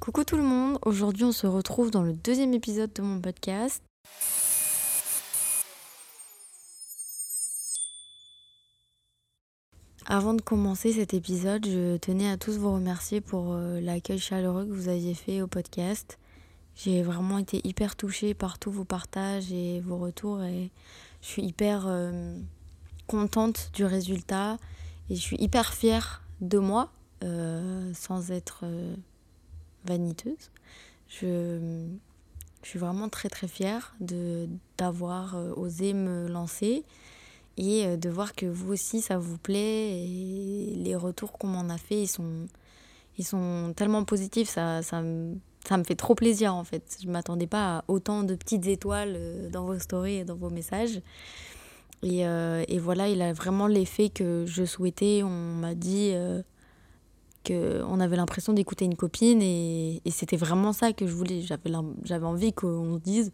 Coucou tout le monde, aujourd'hui on se retrouve dans le deuxième épisode de mon podcast. Avant de commencer cet épisode, je tenais à tous vous remercier pour euh, l'accueil chaleureux que vous aviez fait au podcast. J'ai vraiment été hyper touchée par tous vos partages et vos retours et je suis hyper euh, contente du résultat et je suis hyper fière de moi euh, sans être vaniteuse. Je, je, suis vraiment très très fière de, d'avoir osé me lancer et de voir que vous aussi ça vous plaît et les retours qu'on m'en a fait ils sont, ils sont tellement positifs, ça, ça, me, ça me fait trop plaisir en fait. Je ne m'attendais pas à autant de petites étoiles dans vos stories et dans vos messages. Et, euh, et voilà, il a vraiment l'effet que je souhaitais. On m'a dit euh, qu'on avait l'impression d'écouter une copine et, et c'était vraiment ça que je voulais. J'avais, envie qu'on se dise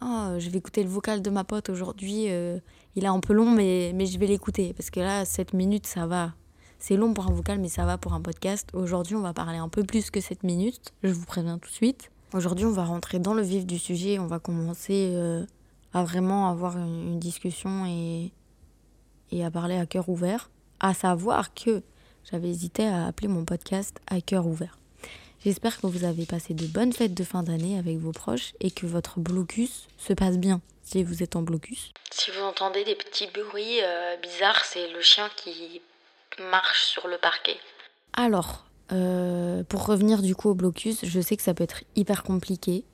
ah, je vais écouter le vocal de ma pote aujourd'hui. Euh, il est un peu long, mais, mais je vais l'écouter. Parce que là, 7 minutes, ça va. C'est long pour un vocal, mais ça va pour un podcast. Aujourd'hui, on va parler un peu plus que 7 minutes. Je vous préviens tout de suite. Aujourd'hui, on va rentrer dans le vif du sujet. On va commencer euh, à vraiment avoir une, une, discussion et, et à parler à cœur ouvert. À savoir que j'avais hésité à appeler mon podcast à cœur ouvert. J'espère que vous avez passé de bonnes fêtes de fin d'année avec vos proches et que votre blocus se passe bien si vous êtes en blocus. Si vous entendez des petits bruits euh, bizarres, c'est le chien qui marche sur le parquet. Alors, euh, pour revenir du coup au blocus, je sais que ça peut être hyper compliqué.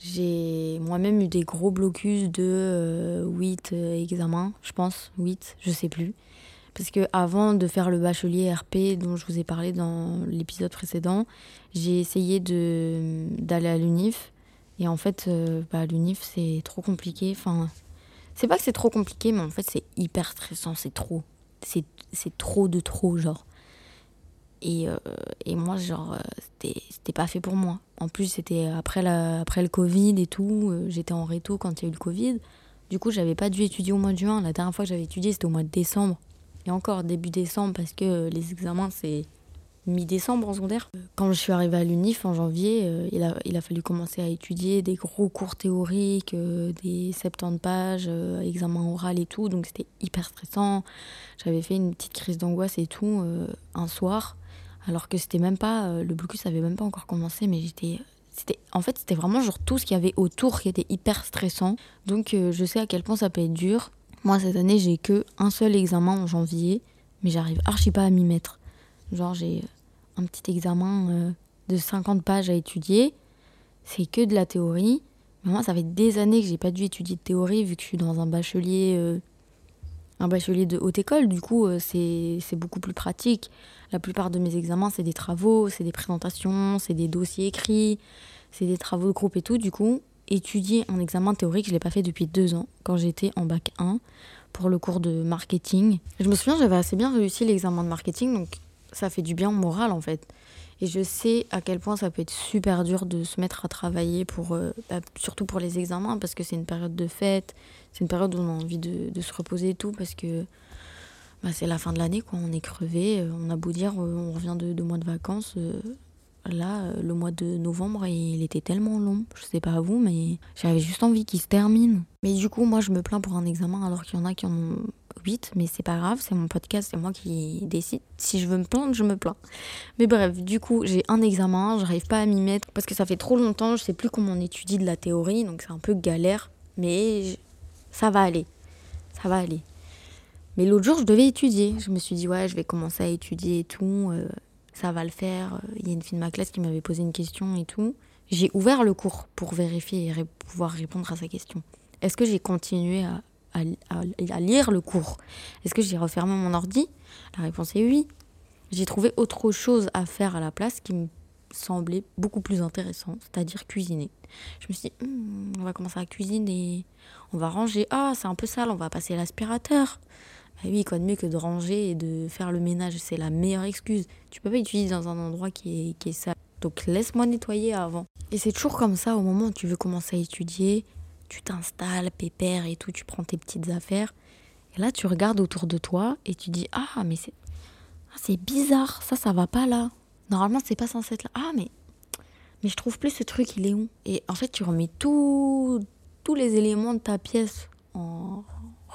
J'ai moi-même eu des gros blocus de euh, 8 euh, examens, je pense, 8, je sais plus. Parce que avant de faire le bachelier RP dont je vous ai parlé dans l'épisode précédent, j'ai essayé de d'aller à l'UNIF. Et en fait, euh, bah, l'UNIF, c'est trop compliqué. Enfin, c'est pas que c'est trop compliqué, mais en fait, c'est hyper stressant. C'est trop. C'est, c'est trop de trop, genre. Et, euh, et moi, genre, c'était, c'était pas fait pour moi. En plus, c'était après, la, après le Covid et tout. Euh, j'étais en réto quand il y a eu le Covid. Du coup, j'avais pas dû étudier au mois de juin. La dernière fois que j'avais étudié, c'était au mois de décembre et encore début décembre parce que les examens c'est mi-décembre en secondaire. Quand je suis arrivée à l'UNIF en janvier, euh, il, a, il a fallu commencer à étudier des gros cours théoriques, euh, des 70 pages, euh, examen oral et tout, donc c'était hyper stressant. J'avais fait une petite crise d'angoisse et tout un soir, alors que c'était même pas, le blocus avait même pas encore commencé, mais j'étais c'était en fait c'était vraiment genre tout ce qu'il y avait autour qui était hyper stressant donc je sais à quel point ça peut être dur moi, cette année, j'ai que un seul examen en janvier, mais j'arrive archi pas à m'y mettre. Genre, j'ai un petit examen euh, de 50 pages à étudier. C'est que de la théorie. Mais moi, ça fait des années que j'ai pas dû étudier de théorie, vu que je suis dans un bachelier, euh, un bachelier de haute école. Du coup, euh, c'est beaucoup plus pratique. La plupart de mes examens, c'est des travaux, c'est des présentations, c'est des dossiers écrits, c'est des travaux de groupe et tout. Du coup, étudier un examen théorique, je ne l'ai pas fait depuis deux ans, quand j'étais en bac 1 pour le cours de marketing. Je me souviens, j'avais assez bien réussi l'examen de marketing, donc ça fait du bien au moral en fait. Et je sais à quel point ça peut être super dur de se mettre à travailler, pour, euh, bah, surtout pour les examens, parce que c'est une période de fête, c'est une période où on a envie de, de se reposer et tout, parce que bah, c'est la fin de l'année, quoi. on est crevé, euh, on a beau dire euh, on revient de deux mois de vacances, Là, le mois de novembre, il était tellement long. Je sais pas à vous, mais j'avais juste envie qu'il se termine. Mais du coup, moi, je me plains pour un examen alors qu'il y en a qui en ont 8, mais c'est pas grave, c'est mon podcast, c'est moi qui décide. Si je veux me plaindre, je me plains. Mais bref, du coup, j'ai un examen, j'arrive pas à m'y mettre parce que ça fait trop longtemps, je sais plus comment on étudie de la théorie, donc c'est un peu galère, mais ça va aller. Ça va aller. Mais l'autre jour, je devais étudier. Je me suis dit, ouais, je vais commencer à étudier et tout. Euh, ça va le faire. Il y a une fille de ma classe qui m'avait posé une question et tout. J'ai ouvert le cours pour vérifier et pouvoir répondre à sa question. Est-ce que j'ai continué à, à, lire le cours? Est-ce que j'ai refermé mon ordi? La réponse est oui. J'ai trouvé autre chose à faire à la place qui me semblait beaucoup plus intéressant, c'est-à-dire cuisiner. Je me suis dit, hm, on va commencer à cuisiner, on va ranger. Ah, c'est un peu sale, on va passer l'aspirateur. Bah oui, quoi de mieux que de ranger et de faire le ménage, c'est la meilleure excuse. Tu peux pas utiliser dans un endroit qui est, qui est sale. Donc laisse-moi nettoyer avant. Et c'est toujours comme ça au moment où tu veux commencer à étudier, tu t'installes, pépère et tout, tu prends tes petites affaires. Et là, tu regardes autour de toi et tu dis Ah, mais c'est ah, c'est bizarre, ça, ça va pas là. Normalement, c'est pas censé être là. Ah, mais Mais je trouve plus ce truc, il est où? Et en fait, tu remets tout, tous les éléments de ta pièce en,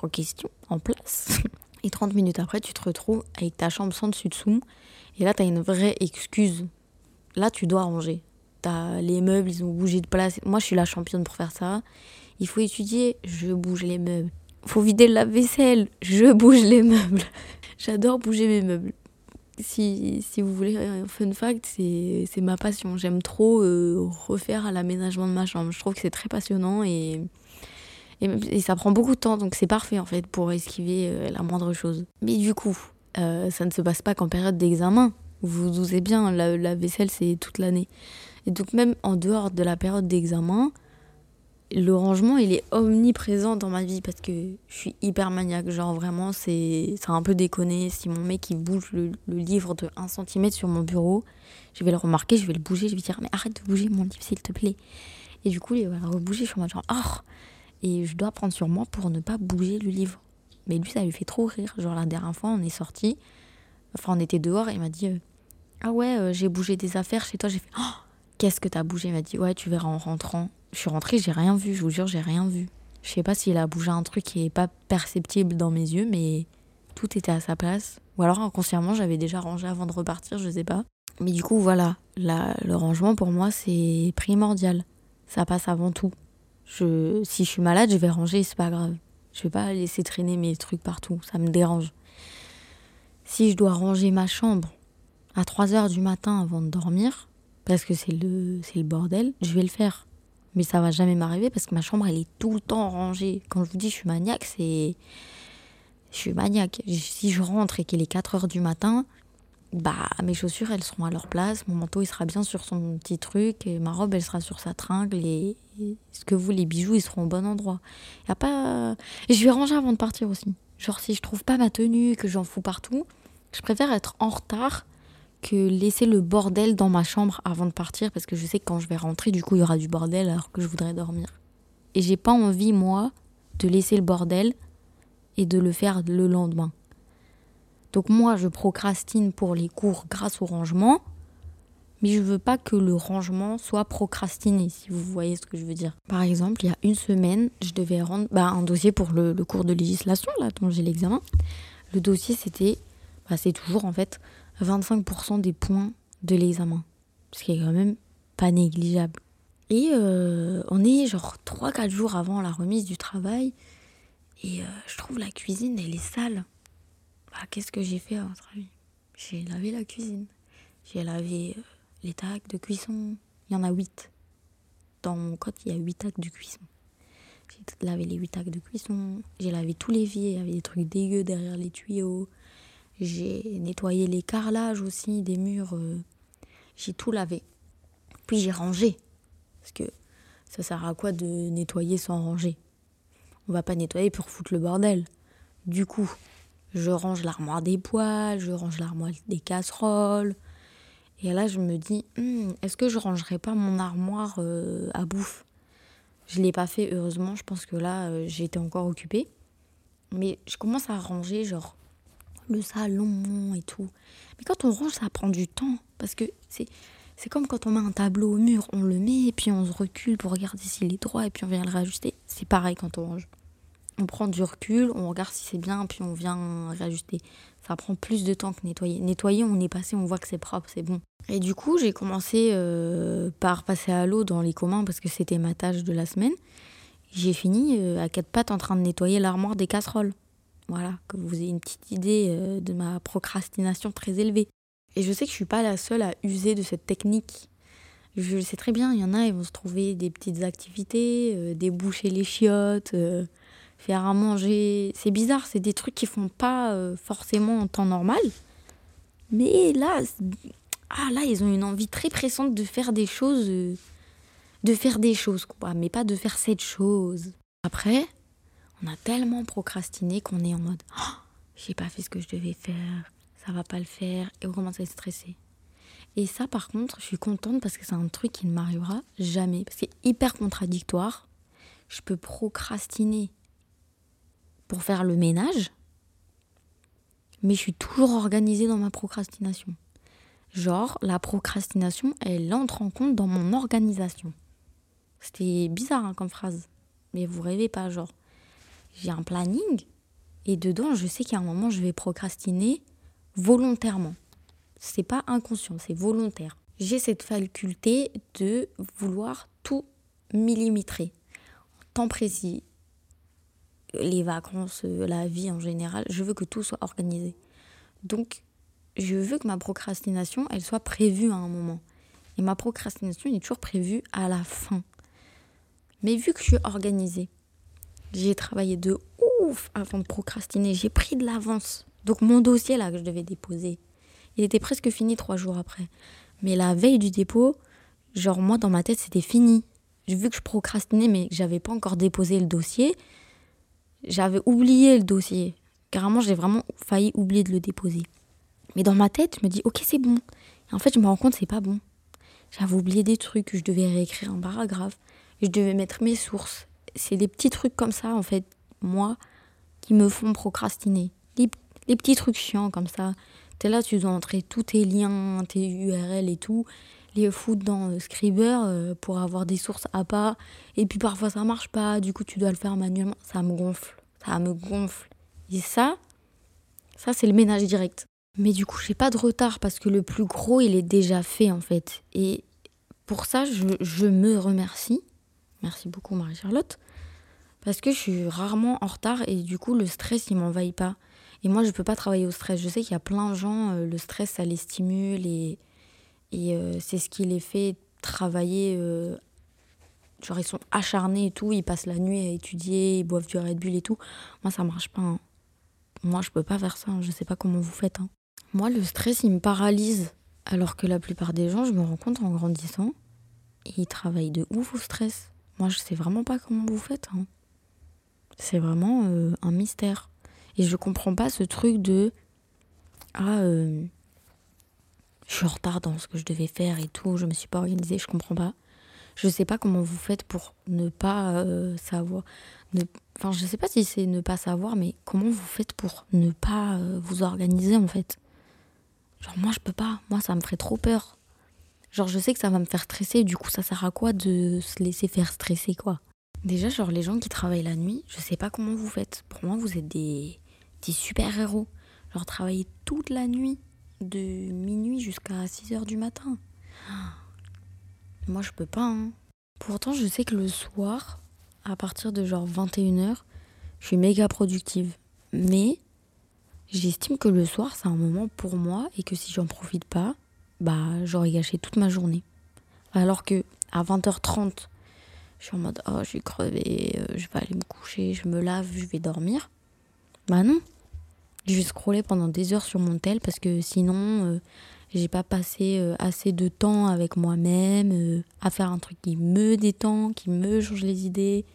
en question, en place. Et 30 minutes après, tu te retrouves avec ta chambre sans dessus-dessous. Et là, tu as une vraie excuse. Là, tu dois ranger. As les meubles, ils ont bougé de place. Moi, je suis la championne pour faire ça. Il faut étudier, je bouge les meubles. Faut vider la vaisselle, je bouge les meubles. J'adore bouger mes meubles. Si, si vous voulez un fun fact, c'est ma passion. J'aime trop euh, refaire l'aménagement de ma chambre. Je trouve que c'est très passionnant et, et, ça prend beaucoup de temps, donc c'est parfait en fait pour esquiver euh, la moindre chose. Mais du coup, euh, ça ne se passe pas qu'en période d'examen. Vous vous doutez bien, la, vaisselle c'est toute l'année. Et donc même en dehors de la période d'examen, le rangement, il est omniprésent dans ma vie parce que je suis hyper maniaque. Genre, vraiment, c'est un peu déconné. Si mon mec il bouge le, livre de 1 cm sur mon bureau, je vais le remarquer, je vais le bouger, je vais dire Mais arrête de bouger mon livre, s'il te plaît. Et du coup, il va rebouger. Je suis en mode genre Oh Et je dois prendre sur moi pour ne pas bouger le livre. Mais lui, ça lui fait trop rire. Genre, la dernière fois, on est sorti. Enfin, on était dehors et il m'a dit euh, Ah ouais, euh, j'ai bougé des affaires chez toi. J'ai fait Oh Qu'est-ce que t'as bougé? Il m'a dit Ouais, tu verras en rentrant. Je suis rentrée, j'ai rien vu, je vous jure, j'ai rien vu. Je sais pas s'il a bougé un truc qui est pas perceptible dans mes yeux, mais tout était à sa place. Ou alors inconsciemment, j'avais déjà rangé avant de repartir, je sais pas. Mais du coup, voilà, le rangement pour moi, c'est primordial. Ça passe avant tout. Je, si je suis malade, je vais ranger, c'est pas grave. Je vais pas laisser traîner mes trucs partout, ça me dérange. Si je dois ranger ma chambre à 3 heures du matin avant de dormir, parce que c'est le, c'est le bordel, je vais le faire. Mais ça va jamais m'arriver parce que ma chambre, elle est tout le temps rangée. Quand je vous dis je suis maniaque, c'est. Je suis maniaque. Si je rentre et qu'il est 4 heures du matin, bah mes chaussures, elles seront à leur place. Mon manteau, il sera bien sur son petit truc. Et ma robe, elle sera sur sa tringle. Et, ce que vous, les bijoux, ils seront au bon endroit. Y a pas. Et je vais ranger avant de partir aussi. Genre, si je trouve pas ma tenue, que j'en fous partout, je préfère être en retard que laisser le bordel dans ma chambre avant de partir parce que je sais que quand je vais rentrer, du coup, il y aura du bordel alors que je voudrais dormir. Et j'ai pas envie, moi, de laisser le bordel et de le faire le lendemain. Donc moi, je procrastine pour les cours grâce au rangement, mais je veux pas que le rangement soit procrastiné, si vous voyez ce que je veux dire. Par exemple, il y a une semaine, je devais rendre bah, un dossier pour le, cours de législation, là, dont j'ai l'examen. Le dossier, c'était, bah, c'est toujours en fait, 25% des points de l'examen. Ce qui est quand même pas négligeable. Et euh, on est genre 3-4 jours avant la remise du travail. Et euh, je trouve la cuisine, elle est sale. Bah, qu'est-ce que j'ai fait à votre avis? J'ai lavé la cuisine. J'ai lavé euh, les tacs de cuisson. Il y en a 8. Dans mon code, il y a 8 tacs de cuisson. J'ai lavé les 8 tacs de cuisson. J'ai lavé tous les vies. Il y avait des trucs dégueux derrière les tuyaux. J'ai nettoyé les carrelages aussi des murs. Euh, j'ai tout lavé. Puis j'ai rangé. Parce que ça sert à quoi de nettoyer sans ranger? On va pas nettoyer pour foutre le bordel. Du coup, je range l'armoire des poêles, je range l'armoire des casseroles. Et là, je me dis, hmm, est-ce que je rangerai pas mon armoire euh, à bouffe? Je l'ai pas fait, heureusement. Je pense que là, euh, j'étais encore occupée. Mais je commence à ranger, genre, le salon et tout. Mais quand on range, ça prend du temps. Parce que c'est, c'est comme quand on met un tableau au mur, on le met et puis on se recule pour regarder s'il est droit et puis on vient le réajuster. C'est pareil quand on range. On prend du recul, on regarde si c'est bien, puis on vient réajuster. Ça prend plus de temps que nettoyer. Nettoyer, on est passé, on voit que c'est propre, c'est bon. Et du coup, j'ai commencé euh, par passer à l'eau dans les communs parce que c'était ma tâche de la semaine. J'ai fini euh, à quatre pattes en train de nettoyer l'armoire des casseroles. Voilà, que vous ayez une petite idée euh, de ma procrastination très élevée. Et je sais que je suis pas la seule à user de cette technique. Je le sais très bien, il y en a, ils vont se trouver des petites activités, déboucher les chiottes, faire à manger. C'est bizarre, c'est des trucs qui font pas forcément en temps normal. Mais là, ah là, ils ont une envie très pressante de faire des choses, de faire des choses, quoi, mais pas de faire cette chose. Après, on a tellement procrastiné qu'on est en mode oh, j'ai pas fait ce que je devais faire, ça va pas le faire, et on commence à être stressé. Et ça, par contre, je suis contente parce que c'est un truc qui ne m'arrivera jamais. Parce que c'est hyper contradictoire. Je peux procrastiner pour faire le ménage, mais je suis toujours organisée dans ma procrastination. Genre, la procrastination, elle entre en compte dans mon organisation. C'était bizarre hein, comme phrase. Mais vous rêvez pas, genre. J'ai un planning et dedans, je sais qu'à un moment, je vais procrastiner volontairement. C'est pas inconscient, c'est volontaire. J'ai cette faculté de vouloir tout millimétrer. Temps précis, les vacances, la vie en général, je veux que tout soit organisé. Donc, je veux que ma procrastination, elle soit prévue à un moment. Et ma procrastination est toujours prévue à la fin. Mais vu que je suis organisée, j'ai travaillé de ouf avant de procrastiner. J'ai pris de l'avance. Donc mon dossier là que je devais déposer, il était presque fini trois jours après. Mais la veille du dépôt, genre moi dans ma tête c'était fini. Vu que je procrastinais mais que j'avais pas encore déposé le dossier. J'avais oublié le dossier. Carrément j'ai vraiment failli oublier de le déposer. Mais dans ma tête, je me dis, ok, c'est bon. Et en fait, je me rends compte, c'est pas bon. J'avais oublié des trucs, je devais réécrire un paragraphe, je devais mettre mes sources. C'est des petits trucs comme ça, en fait, moi, qui me font procrastiner. Les, les petits trucs chiants comme ça. T'es là, tu dois entrer tous tes liens, tes URL et tout, les foutre dans euh, Scriber euh, pour avoir des sources à pas. Et puis parfois ça marche pas, du coup tu dois le faire manuellement. Ça me gonfle, ça me gonfle. Et ça, ça c'est le ménage direct. Mais du coup, j'ai pas de retard parce que le plus gros, il est déjà fait en fait. Et pour ça, je, me remercie. Merci beaucoup Marie-Charlotte. Parce que je suis rarement en retard et du coup, le stress, il m'envahit pas. Et moi, je peux pas travailler au stress. Je sais qu'il y a plein de gens, euh, le stress, ça les stimule et, et euh, c'est ce qui les fait travailler. Euh, genre, ils sont acharnés et tout, ils passent la nuit à étudier, ils boivent du Red Bull et tout. Moi, ça marche pas. Hein. Moi, je peux pas faire ça. Hein. Je sais pas comment vous faites. Hein. Moi, le stress, il me paralyse. Alors que la plupart des gens, je me rends compte en grandissant, ils travaillent de ouf au stress. Moi, je sais vraiment pas comment vous faites. Hein. C'est vraiment euh, un mystère. Et je comprends pas ce truc de Ah, euh, je suis en retard dans ce que je devais faire et tout, je me suis pas organisée, je comprends pas. Je sais pas comment vous faites pour ne pas euh, savoir. Ne, enfin, je sais pas si c'est ne pas savoir, mais comment vous faites pour ne pas vous organiser en fait? Genre, moi, je peux pas. Moi, ça me ferait trop peur. Genre, je sais que ça va me faire stresser. Du coup, ça sert à quoi de se laisser faire stresser, quoi? Déjà, genre, les gens qui travaillent la nuit, je sais pas comment vous faites. Pour moi, vous êtes des, des super-héros. Genre, travailler toute la nuit, de minuit jusqu'à 6 heures du matin. Moi, je peux pas, hein. Pourtant, je sais que le soir, à partir de genre 21h, je suis méga productive. Mais J'estime que le soir, c'est un moment pour moi et que si j'en profite pas, bah, j'aurais gâché toute ma journée. Alors que à 20h30, je suis en mode oh, je suis euh, je vais aller me coucher, je me lave, je vais dormir. Bah non. Je vais scroller pendant des heures sur mon tel parce que sinon, euh, j'ai pas passé euh, assez de temps avec moi-même à faire un truc qui me détend, qui me change les idées.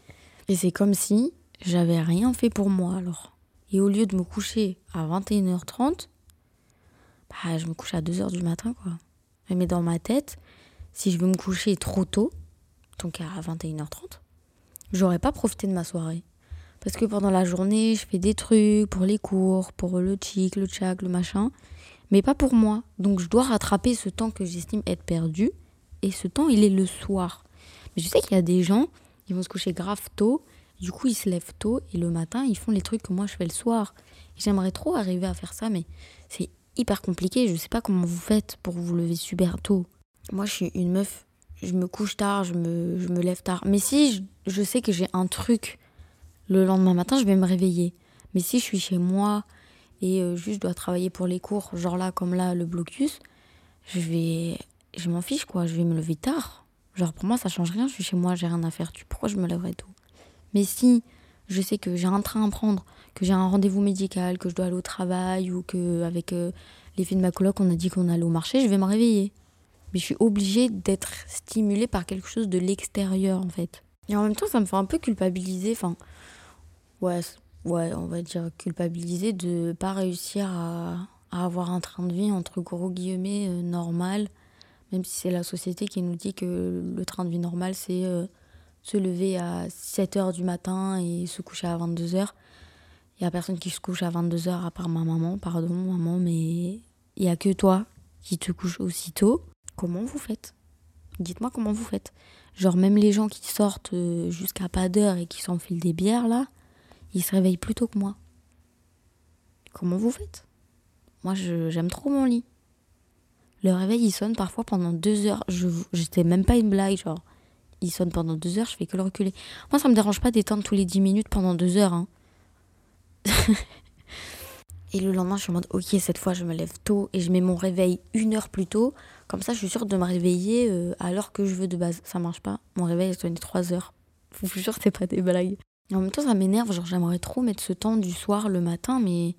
Et c'est comme si j'avais rien fait pour moi alors. Et au lieu de me coucher à 21h30, bah, je me couche à 2h du matin. quoi. Mais dans ma tête, si je veux me coucher trop tôt, donc à 21h30, j'aurais pas profité de ma soirée. Parce que pendant la journée, je fais des trucs pour les cours, pour le chic, le tchac, le machin, mais pas pour moi. Donc je dois rattraper ce temps que j'estime être perdu, et ce temps, il est le soir. Mais je sais qu'il y a des gens, qui vont se coucher grave tôt, du coup, ils se lèvent tôt et le matin, ils font les trucs que moi je fais le soir. J'aimerais trop arriver à faire ça, mais c'est hyper compliqué. Je sais pas comment vous faites pour vous lever super tôt. Moi, je suis une meuf, je me couche tard, je me, je me lève tard. Mais si je, sais que j'ai un truc le lendemain matin, je vais me réveiller. Mais si je suis chez moi et euh, juste dois travailler pour les cours, genre là, comme là, le blocus, je vais. Je m'en fiche, quoi. Je vais me lever tard. Genre, pour moi, ça change rien. Je suis chez moi, j'ai rien à faire. Pourquoi je me lèverais tôt? Mais si je sais que j'ai un train à prendre, que j'ai un rendez-vous médical, que je dois aller au travail ou que avec euh, les filles de ma coloc on a dit qu'on allait au marché, je vais me réveiller. Mais je suis obligée d'être stimulée par quelque chose de l'extérieur en fait. Et en même temps, ça me fait un peu culpabiliser. Enfin, ouais, ouais, on va dire culpabiliser de pas réussir à, avoir un train de vie entre gros guillemets euh, normal, même si c'est la société qui nous dit que le train de vie normal c'est euh, se lever à 7 h du matin et se coucher à 22 h Il n'y a personne qui se couche à 22 h à part ma maman, pardon maman, mais il n'y a que toi qui te couchent aussitôt. Comment vous faites? Dites-moi comment vous faites. Genre même les gens qui sortent euh, jusqu'à pas d'heure et qui s'enfilent des bières là, ils se réveillent plus tôt que moi. Comment vous faites? Moi j'aime trop mon lit. Le réveil il sonne parfois pendant deux heures. Je j'étais même pas une blague genre. Il sonne pendant deux heures, je fais que le reculer. Moi ça me dérange pas d'éteindre tous les dix minutes pendant deux heures. Hein. Et le lendemain, je suis en mode, ok, cette fois, je me lève tôt et je mets mon réveil une heure plus tôt. Comme ça, je suis sûre de me réveiller euh, à l'heure que je veux de base. Ça marche pas. Mon réveil, il sonne trois heures. Je vous jure, c'est pas des blagues. En même temps, ça m'énerve. Genre, j'aimerais trop mettre ce temps du soir le matin, mais.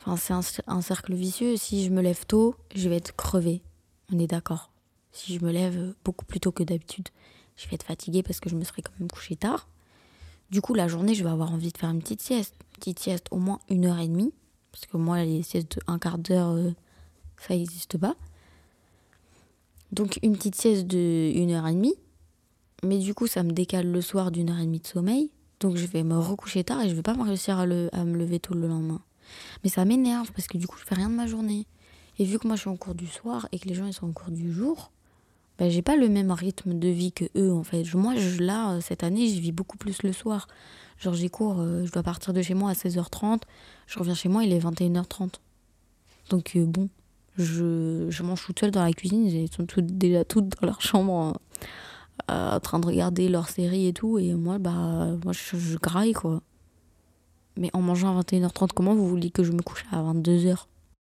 Enfin, c'est un, cercle vicieux. Si je me lève tôt, je vais être crevée. On est d'accord. Si je me lève beaucoup plus tôt que d'habitude, je vais être fatiguée parce que je me serais quand même couchée tard. Du coup, la journée, je vais avoir envie de faire une petite sieste. Une petite sieste au moins une heure et demie. Parce que moi, les siestes de un quart d'heure, euh, ça n'existe pas. Donc une petite sieste de une heure et demie. Mais du coup, ça me décale le soir d'une heure et demie de sommeil. Donc je vais me recoucher tard et je vais pas réussir à, à me lever tôt le lendemain. Mais ça m'énerve parce que du coup, je fais rien de ma journée. Et vu que moi, je suis en cours du soir et que les gens, ils sont en cours du jour, ben, j'ai pas le même rythme de vie que eux, en fait. Moi, je, là, cette année, je vis beaucoup plus le soir. Genre, j'ai cours, euh, je dois partir de chez moi à 16h30. Je reviens chez moi, il est 21h30. Donc, euh, bon, je, je mange toute seule dans la cuisine. Ils sont déjà toutes dans leur chambre euh, en train de regarder leur série et tout. Et moi, bah, moi je, je graille, quoi. Mais en mangeant à 21h30, comment vous voulez que je me couche à 22h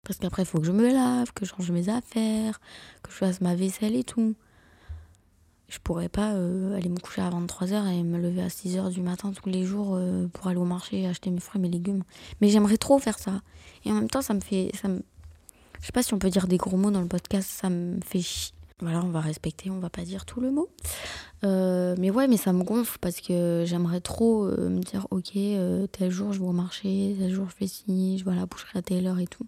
Parce qu'après, il faut que je me lave, que je change mes affaires, que je fasse ma vaisselle et tout je pourrais pas euh, aller me coucher à 23h et me lever à 6h du matin tous les jours euh, pour aller au marché acheter mes fruits, mes légumes. Mais j'aimerais trop faire ça. Et en même temps, ça me fait. Ça me... Je sais pas si on peut dire des gros mots dans le podcast, ça me fait chier. Voilà, on va respecter, on va pas dire tout le mot. Euh, mais ouais, mais ça me gonfle parce que j'aimerais trop me dire ok, tel jour je vais au marché, tel jour je fais ci, je vais à la boucherie à telle heure et tout.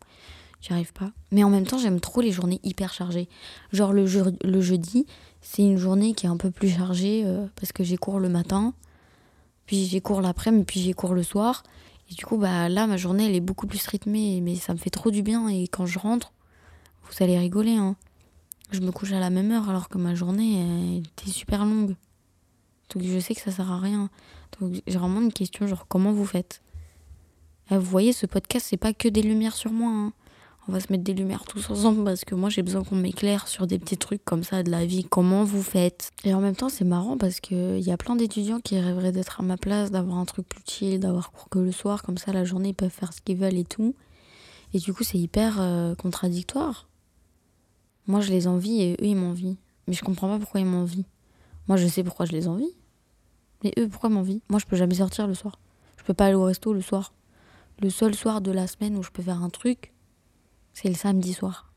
J'y arrive pas. Mais en même temps, j'aime trop les journées hyper chargées. Genre le, le jeudi, c'est une journée qui est un peu plus chargée euh, parce que j'ai cours le matin, puis j'ai cours l'après-midi, puis j'ai cours le soir. Et du coup, bah, là, ma journée, elle est beaucoup plus rythmée, mais ça me fait trop du bien. Et quand je rentre, vous allez rigoler, hein. Je me couche à la même heure alors que ma journée était super longue. Donc je sais que ça sert à rien. Donc j'ai vraiment une question, genre comment vous faites? Eh, Vous voyez, ce podcast, c'est pas que des lumières sur moi. Hein on va se mettre des lumières tous ensemble parce que moi j'ai besoin qu'on m'éclaire sur des petits trucs comme ça de la vie, comment vous faites? Et en même temps c'est marrant parce qu'il y a plein d'étudiants qui rêveraient d'être à ma place, d'avoir un truc plus chill, d'avoir cours que le soir, comme ça la journée ils peuvent faire ce qu'ils veulent et tout. Et du coup c'est hyper euh, contradictoire. Moi je les envie et eux ils m'envient. Mais je comprends pas pourquoi ils m'envient. Moi je sais pourquoi je les envie. Mais eux pourquoi m'envient? Moi je peux jamais sortir le soir. Je peux pas aller au resto le soir. Le seul soir de la semaine où je peux faire un truc, c'est le samedi soir.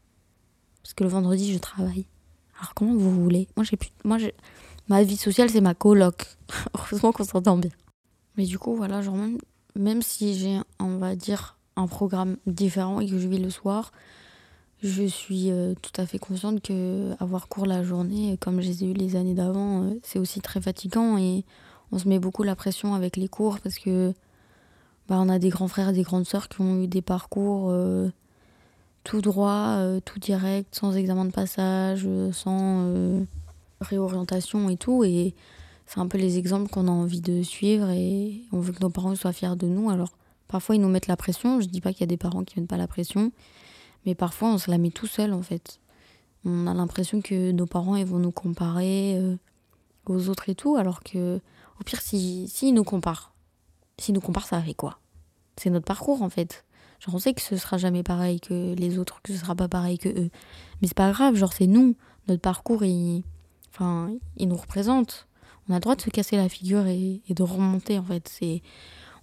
Parce que le vendredi, je travaille. Alors comment vous voulez? Moi, j'ai plus... Moi, ma vie sociale, c'est ma coloc. Heureusement qu'on s'entend bien. Mais du coup, voilà, genre même, même si j'ai, on va dire, un programme différent et que je vis le soir, je suis euh, tout à fait consciente que avoir cours la journée, comme je les ai eu les années d'avant, euh, c'est aussi très fatigant et on se met beaucoup la pression avec les cours parce que bah, on a des grands frères et des grandes sœurs qui ont eu des parcours euh, tout droit, tout direct, sans examen de passage, sans réorientation et tout. Et c'est un peu les exemples qu'on a envie de suivre et on veut que nos parents soient fiers de nous. Alors parfois ils nous mettent la pression. Je dis pas qu'il y a des parents qui mettent pas la pression, mais parfois on se la met tout seul en fait. On a l'impression que nos parents ils vont nous comparer aux autres et tout, alors que au pire s'ils si, nous comparent, s'ils nous comparent ça fait quoi? C'est notre parcours en fait. Genre, on sait que ce sera jamais pareil que les autres, que ce sera pas pareil que eux. Mais c'est pas grave, genre, c'est nous. Notre parcours, il, enfin, il nous représente. On a le droit de se casser la figure et, de remonter, en fait. C'est,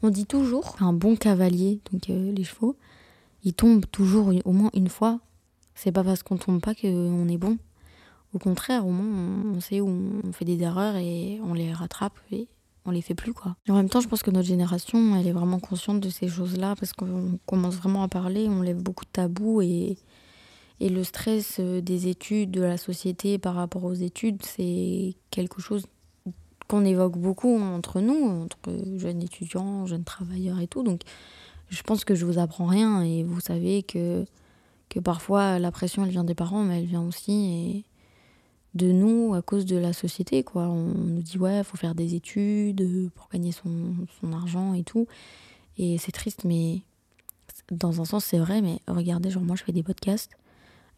on dit toujours un bon cavalier, donc euh, les chevaux, il tombe toujours au moins une fois. C'est pas parce qu'on tombe pas qu'on est bon. Au contraire, au moins, on sait où on fait des erreurs et on les rattrape et on les fait plus quoi. en même temps, je pense que notre génération, elle est vraiment consciente de ces choses-là parce qu'on commence vraiment à parler, on lève beaucoup de tabous et, et le stress euh, des études, de la société par rapport aux études, c'est quelque chose qu'on évoque beaucoup entre nous, entre jeunes étudiants, jeunes travailleurs et tout. Donc je pense que je vous apprends rien et vous savez que parfois la pression elle vient des parents, mais elle vient aussi de nous à cause de la société. Quoi. On nous dit ouais, faut faire des études pour gagner son, argent et tout. Et c'est triste, mais dans un sens c'est vrai. Mais regardez, genre moi je fais des podcasts.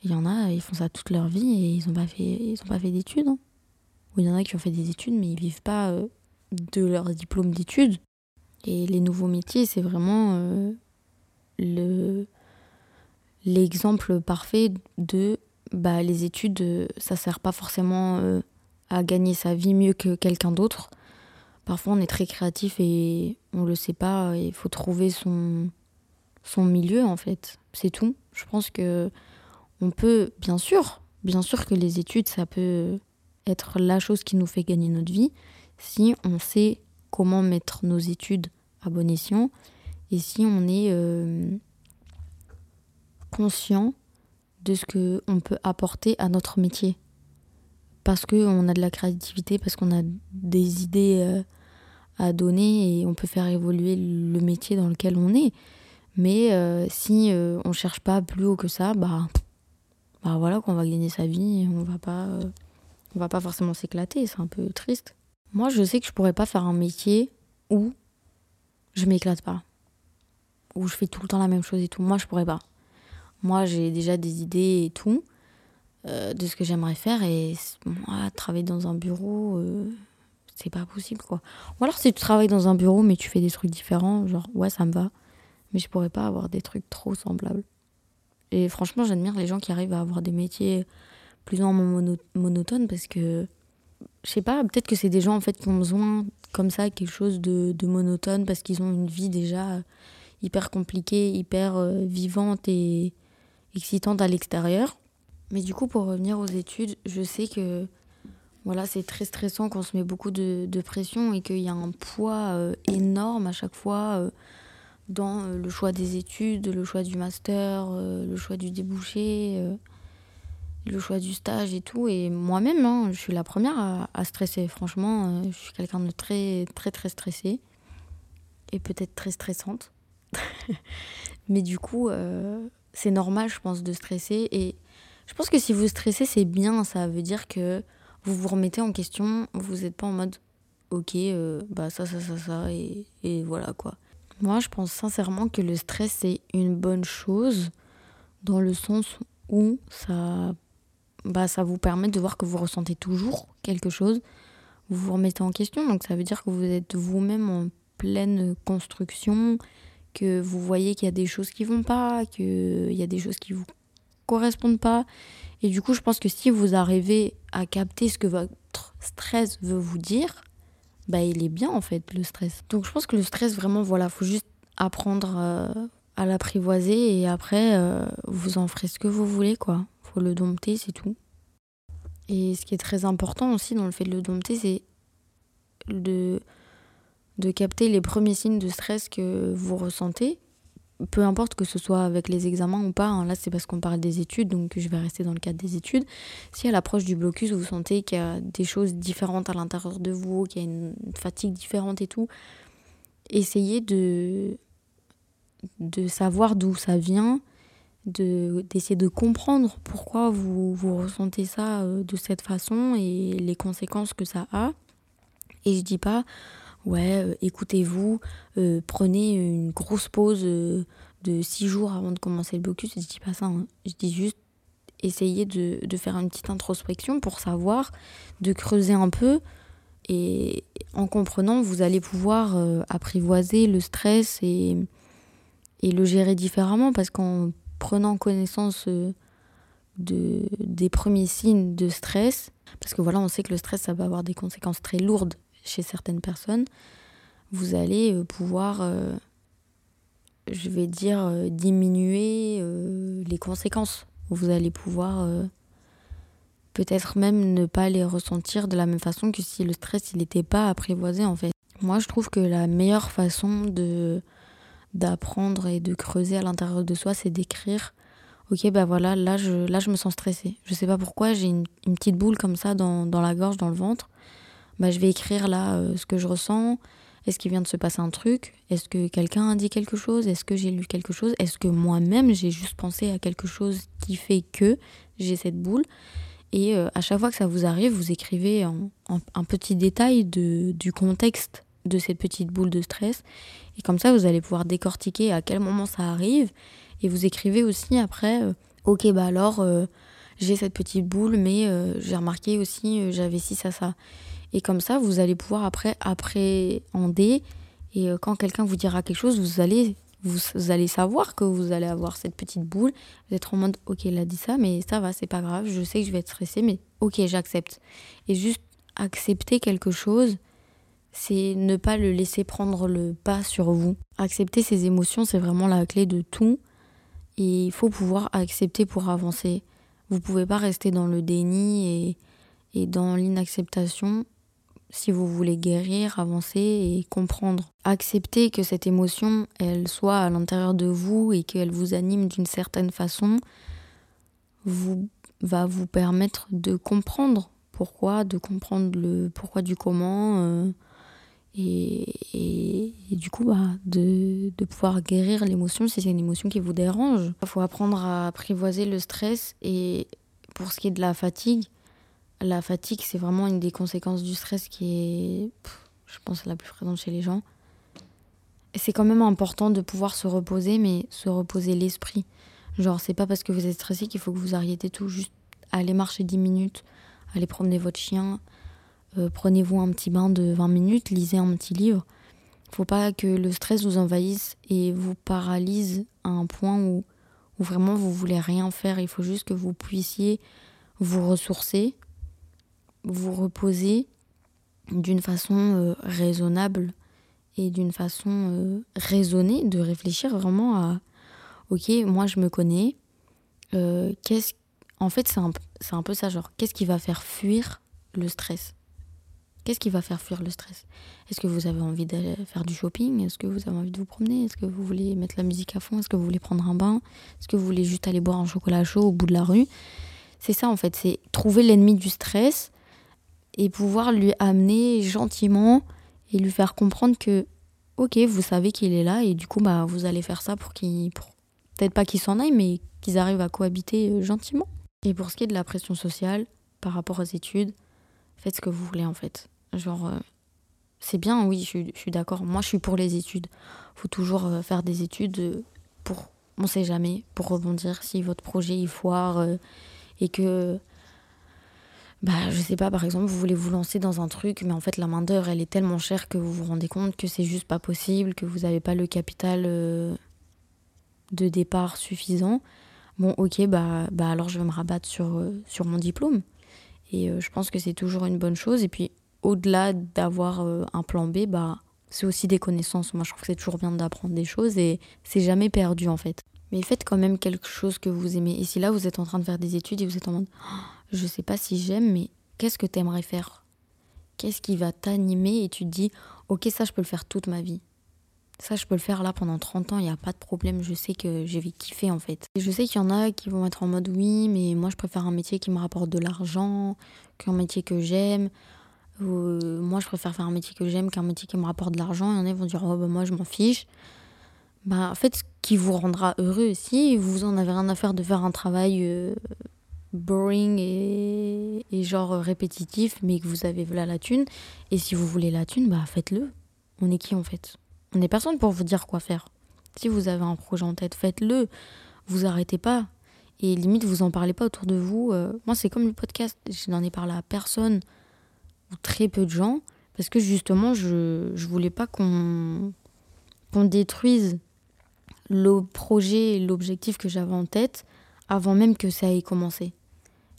Il y en a, ils font ça toute leur vie et ils n'ont pas fait, ils ont pas fait d'études. Hein. Ou il y en a qui ont fait des études, mais ils vivent pas euh, de leur diplôme d'études. Et les nouveaux métiers, c'est vraiment euh, le l'exemple parfait de bah, les études, ça sert pas forcément euh, à gagner sa vie mieux que quelqu'un d'autre. Parfois, on est très créatif et on le sait pas. Il faut trouver son, son milieu, en fait. C'est tout. Je pense que on peut, bien sûr, bien sûr que les études, ça peut être la chose qui nous fait gagner notre vie si on sait comment mettre nos études à bon escient et si on est euh, conscient de ce qu'on peut apporter à notre métier. Parce qu'on a de la créativité, parce qu'on a des idées euh, à donner et on peut faire évoluer le métier dans lequel on est. Mais euh, si on ne cherche pas plus haut que ça, bah, bah voilà qu'on va gagner sa vie et on va pas, on va pas forcément s'éclater, c'est un peu triste. Moi, je sais que je pourrais pas faire un métier où je m'éclate pas. Où je fais tout le temps la même chose et tout. Moi, je pourrais pas. Moi, j'ai déjà des idées et tout euh, de ce que j'aimerais faire et moi, travailler dans un bureau, euh, c'est pas possible quoi. Ou alors, si tu travailles dans un bureau mais tu fais des trucs différents, genre ouais, ça me va. Mais je pourrais pas avoir des trucs trop semblables. Et franchement, j'admire les gens qui arrivent à avoir des métiers plus ou moins monotones parce que je sais pas, peut-être que c'est des gens en fait qui ont besoin comme ça quelque chose de, monotone parce qu'ils ont une vie déjà hyper compliquée, hyper euh, vivante et excitante à l'extérieur. Mais du coup, pour revenir aux études, je sais que voilà, c'est très stressant qu'on se met beaucoup de, pression et qu'il y a un poids euh, énorme à chaque fois euh, dans le choix des études, le choix du master, le choix du débouché le choix du stage et tout. Et moi-même, hein, je suis la première à, stresser. Franchement, euh, je suis quelqu'un de très, très, très stressé. Et peut-être très stressante. Mais du coup, euh, c'est normal, je pense, de stresser. Et je pense que si vous stressez, c'est bien. Ça veut dire que vous vous remettez en question. Vous n'êtes pas en mode, ok, euh, bah ça, ça, ça, ça. Et, et voilà quoi. Moi, je pense sincèrement que le stress, c'est une bonne chose dans le sens où ça bah, ça vous permet de voir que vous ressentez toujours quelque chose. Vous vous remettez en question, donc ça veut dire que vous êtes vous-même en pleine construction, que vous voyez qu'il y a des choses qui vont pas, qu'il y a des choses qui vous correspondent pas. Et du coup, je pense que si vous arrivez à capter ce que votre stress veut vous dire, bah il est bien en fait le stress. Donc je pense que le stress vraiment voilà, faut juste apprendre euh, à l'apprivoiser et après euh, vous en ferez ce que vous voulez quoi faut le dompter, c'est tout. Et ce qui est très important aussi dans le fait de le dompter, c'est de, de capter les premiers signes de stress que vous ressentez. Peu importe que ce soit avec les examens ou pas, hein. là c'est parce qu'on parle des études, donc je vais rester dans le cadre des études. Si à l'approche du blocus, vous sentez qu'il y a des choses différentes à l'intérieur de vous, qu'il y a une fatigue différente et tout, essayez de, de savoir d'où ça vient, d'essayer de, comprendre pourquoi vous, vous ressentez ça euh, de cette façon et les conséquences que ça a. Et je dis pas, ouais, euh, écoutez-vous, euh, prenez une grosse pause de six jours avant de commencer le blocus. Je dis pas ça, hein. je dis juste essayez de, de, faire une petite introspection pour savoir, de creuser un peu. Et en comprenant, vous allez pouvoir apprivoiser le stress et, et le gérer différemment parce qu'en prenant connaissance euh, de, des premiers signes de stress, parce que voilà, on sait que le stress, ça va avoir des conséquences très lourdes chez certaines personnes, vous allez euh, pouvoir, euh, je vais dire, diminuer les conséquences. Vous allez pouvoir peut-être même ne pas les ressentir de la même façon que si le stress, il n'était pas apprivoisé en fait. Moi, je trouve que la meilleure façon de d'apprendre et de creuser à l'intérieur de soi, c'est d'écrire. Ok ben voilà là je là je me sens stressée. Je sais pas pourquoi j'ai une, petite boule comme ça dans, dans, la gorge dans le ventre. Bah je vais écrire là euh, ce que je ressens. Est-ce qu'il vient de se passer un truc? Est-ce que quelqu'un a dit quelque chose? Est-ce que j'ai lu quelque chose? Est-ce que moi-même j'ai juste pensé à quelque chose qui fait que j'ai cette boule? Et euh, à chaque fois que ça vous arrive, vous écrivez un petit détail de, du contexte de cette petite boule de stress. Et comme ça, vous allez pouvoir décortiquer à quel moment ça arrive. Et vous écrivez aussi après, euh, ok, bah alors, euh, j'ai cette petite boule, mais j'ai remarqué aussi, j'avais ci, ça, ça. Et comme ça, vous allez pouvoir après appréhender. Et euh, quand quelqu'un vous dira quelque chose, vous allez, vous, allez savoir que vous allez avoir cette petite boule. Vous êtes en mode, ok, il a dit ça, mais ça va, c'est pas grave. Je sais que je vais être stressée, mais ok, j'accepte. Et juste accepter quelque chose, c'est ne pas le laisser prendre le pas sur vous. Accepter ses émotions, c'est vraiment la clé de tout. Et il faut pouvoir accepter pour avancer. Vous pouvez pas rester dans le déni et, et dans l'inacceptation si vous voulez guérir, avancer et comprendre. Accepter que cette émotion, elle soit à l'intérieur de vous et qu'elle vous anime d'une certaine façon, vous, va vous permettre de comprendre pourquoi, de comprendre le pourquoi du comment. Euh, et, du coup, bah, de, de pouvoir guérir l'émotion si c'est une émotion qui vous dérange. Il faut apprendre à apprivoiser le stress et pour ce qui est de la fatigue, la fatigue, c'est vraiment une des conséquences du stress qui est, je pense, la plus présente chez les gens. C'est quand même important de pouvoir se reposer, mais se reposer l'esprit. Genre, c'est pas parce que vous êtes stressé qu'il faut que vous arrêtez tout. Juste allez marcher 10 minutes, allez promener votre chien, euh, prenez-vous un petit bain de 20 minutes, lisez un petit livre. Faut pas que le stress vous envahisse et vous paralyse à un point où, vraiment vous voulez rien faire. Il faut juste que vous puissiez vous ressourcer, vous reposer d'une façon euh, raisonnable et d'une façon euh, raisonnée, de réfléchir vraiment à ok, moi je me connais, qu'est-ce en fait c'est un, un peu ça, genre qu'est-ce qui va faire fuir le stress? Qu'est-ce qui va faire fuir le stress? Est-ce que vous avez envie d'aller faire du shopping? Est-ce que vous avez envie de vous promener? Est-ce que vous voulez mettre la musique à fond? Est-ce que vous voulez prendre un bain? Est-ce que vous voulez juste aller boire un chocolat chaud au bout de la rue? C'est ça en fait, c'est trouver l'ennemi du stress et pouvoir lui amener gentiment et lui faire comprendre que ok vous savez qu'il est là et du coup bah vous allez faire ça pour qu'il peut-être pas qu'il s'en aille mais qu'ils arrivent à cohabiter euh, gentiment. Et pour ce qui est de la pression sociale par rapport aux études faites ce que vous voulez en fait genre euh, c'est bien oui je, suis d'accord moi je suis pour les études faut toujours euh, faire des études pour on sait jamais pour rebondir si votre projet il foire et que bah, je sais pas, par exemple, vous voulez vous lancer dans un truc, mais en fait, la main-d'œuvre, elle est tellement chère que vous vous rendez compte que c'est juste pas possible, que vous n'avez pas le capital euh, de départ suffisant. Bon, ok, bah, bah alors je vais me rabattre sur, euh, sur mon diplôme. Et euh, je pense que c'est toujours une bonne chose. Et puis, au-delà d'avoir un plan B, bah, c'est aussi des connaissances. Moi, je trouve que c'est toujours bien d'apprendre des choses et c'est jamais perdu, en fait. Mais faites quand même quelque chose que vous aimez. Et si là, vous êtes en train de faire des études et vous êtes en mode je sais pas si j'aime, mais qu'est-ce que tu aimerais faire? Qu'est-ce qui va t'animer et tu te dis, ok, ça, je peux le faire toute ma vie. Ça, je peux le faire là pendant 30 ans, il n'y a pas de problème, je sais que je vais kiffer en fait. Et je sais qu'il y en a qui vont être en mode oui, mais moi je préfère un métier qui me rapporte de l'argent qu'un métier que j'aime. Euh, moi je préfère faire un métier que j'aime qu'un métier qui me rapporte de l'argent. Il y en a qui vont dire oh bah moi je m'en fiche. Bah, faites ce qui vous rendra heureux. Si vous en avez rien à faire de faire un travail euh, boring et, genre répétitif, mais que vous avez là la thune. Et si vous voulez la thune, bah faites-le. On est qui en fait? On n'est personne pour vous dire quoi faire. Si vous avez un projet en tête, faites-le. Vous arrêtez pas. Et limite, vous en parlez pas autour de vous. Euh, moi, c'est comme le podcast. Je n'en ai parlé à personne très peu de gens parce que justement, je, je voulais pas qu'on qu'on détruise le projet et l'objectif que j'avais en tête avant même que ça ait commencé.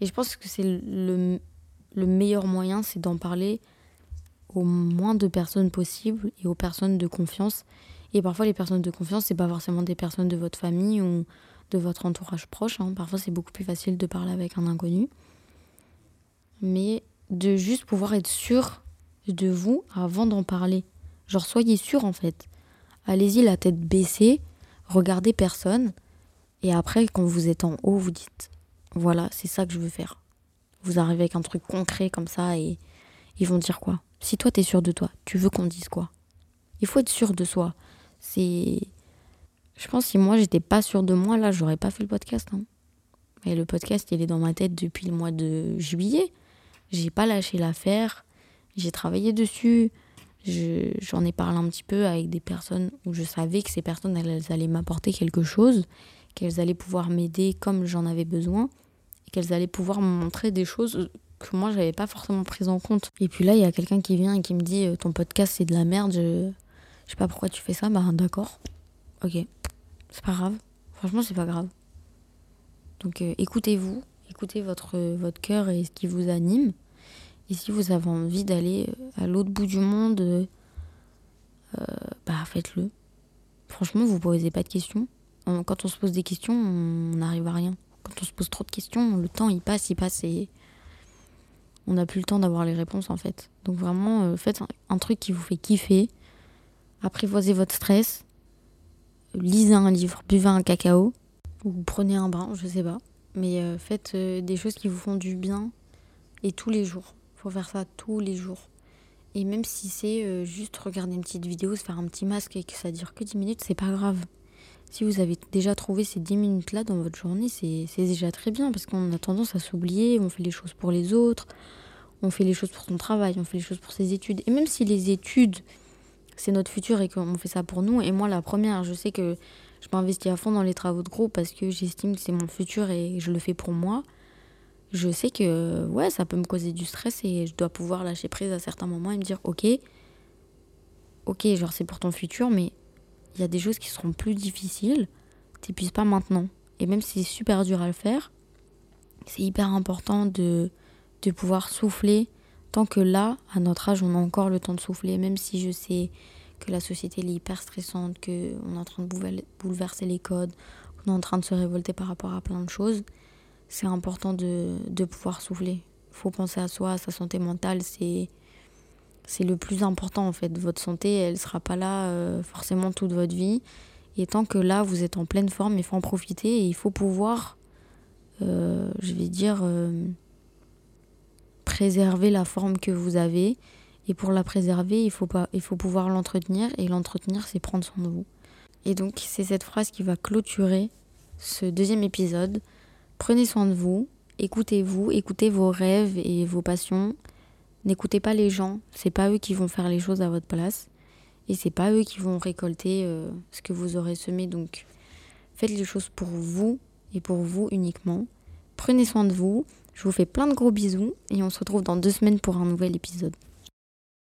Et je pense que c'est le, le meilleur moyen, c'est d'en parler au moins de personnes possibles et aux personnes de confiance. Et parfois, les personnes de confiance, c'est pas forcément des personnes de votre famille ou de votre entourage proche. Hein. Parfois, c'est beaucoup plus facile de parler avec un inconnu. Mais de juste pouvoir être sûr de vous avant d'en parler. Genre, soyez sûr en fait. Allez-y la tête baissée, regardez personne. Et après, quand vous êtes en haut, vous dites voilà, c'est ça que je veux faire. Vous arrivez avec un truc concret comme ça et ils vont dire quoi? Si toi t'es sûr de toi, tu veux qu'on dise quoi? Il faut être sûr de soi. C'est. Je pense que si moi j'étais pas sûr de moi, là, j'aurais pas fait le podcast. Hein. Et le podcast, il est dans ma tête depuis le mois de juillet. J'ai pas lâché l'affaire. J'ai travaillé dessus. J'en ai parlé un petit peu avec des personnes où je savais que ces personnes, elles, allaient m'apporter quelque chose, qu'elles allaient pouvoir m'aider comme j'en avais besoin, et qu'elles allaient pouvoir me montrer des choses que moi, je n'avais pas forcément prises en compte. Et puis là, il y a quelqu'un qui vient et qui me dit euh, Ton podcast, c'est de la merde, je, je sais pas pourquoi tu fais ça. Bah, d'accord. Ok. C'est pas grave. Franchement, c'est pas grave. Donc, euh, écoutez-vous, écoutez votre, votre cœur et ce qui vous anime. Et si vous avez envie d'aller euh, à l'autre bout du monde, euh, bah faites-le. Franchement, vous posez pas de questions. Quand on se pose des questions, on n'arrive à rien. Quand on se pose trop de questions, le temps il passe, il passe et on n'a plus le temps d'avoir les réponses en fait. Donc vraiment, euh, faites un, truc qui vous fait kiffer. Apprivoisez votre stress. Lisez un livre, buvez un cacao. Ou prenez un bain, je sais pas. Mais faites des choses qui vous font du bien et tous les jours faire ça tous les jours. Et même si c'est euh, juste regarder une petite vidéo, se faire un petit masque et que ça dure que 10 minutes, c'est pas grave. Si vous avez déjà trouvé ces 10 minutes-là dans votre journée, c'est déjà très bien parce qu'on a tendance à s'oublier, on fait les choses pour les autres, on fait les choses pour son travail, on fait les choses pour ses études. Et même si les études, c'est notre futur et qu'on fait ça pour nous, et moi la première, je sais que je m'investis à fond dans les travaux de groupe parce que j'estime que c'est mon futur et je le fais pour moi je sais que ouais, ça peut me causer du stress et je dois pouvoir lâcher prise à certains moments et me dire ok, ok, genre c'est pour ton futur, mais il y a des choses qui seront plus difficiles, t'épuises pas maintenant. Et même si c'est super dur à le faire, c'est hyper important de, de pouvoir souffler tant que là, à notre âge, on a encore le temps de souffler, même si je sais que la société est hyper stressante, qu'on est en train de bouleverser les codes, qu'on est en train de se révolter par rapport à plein de choses c'est important de, de, pouvoir souffler. Il faut penser à soi, à sa santé mentale, c'est c'est le plus important en fait. Votre santé, elle sera pas là euh, forcément toute votre vie. Et tant que là, vous êtes en pleine forme, il faut en profiter et il faut pouvoir, euh, je vais dire, euh, préserver la forme que vous avez. Et pour la préserver, il faut, pas, il faut pouvoir l'entretenir. Et l'entretenir, c'est prendre soin de vous. Et donc, c'est cette phrase qui va clôturer ce deuxième épisode. Prenez soin de vous, écoutez-vous, écoutez vos rêves et vos passions. N'écoutez pas les gens, c'est pas eux qui vont faire les choses à votre place et c'est pas eux qui vont récolter euh, ce que vous aurez semé. Donc faites les choses pour vous et pour vous uniquement. Prenez soin de vous. Je vous fais plein de gros bisous et on se retrouve dans deux semaines pour un nouvel épisode.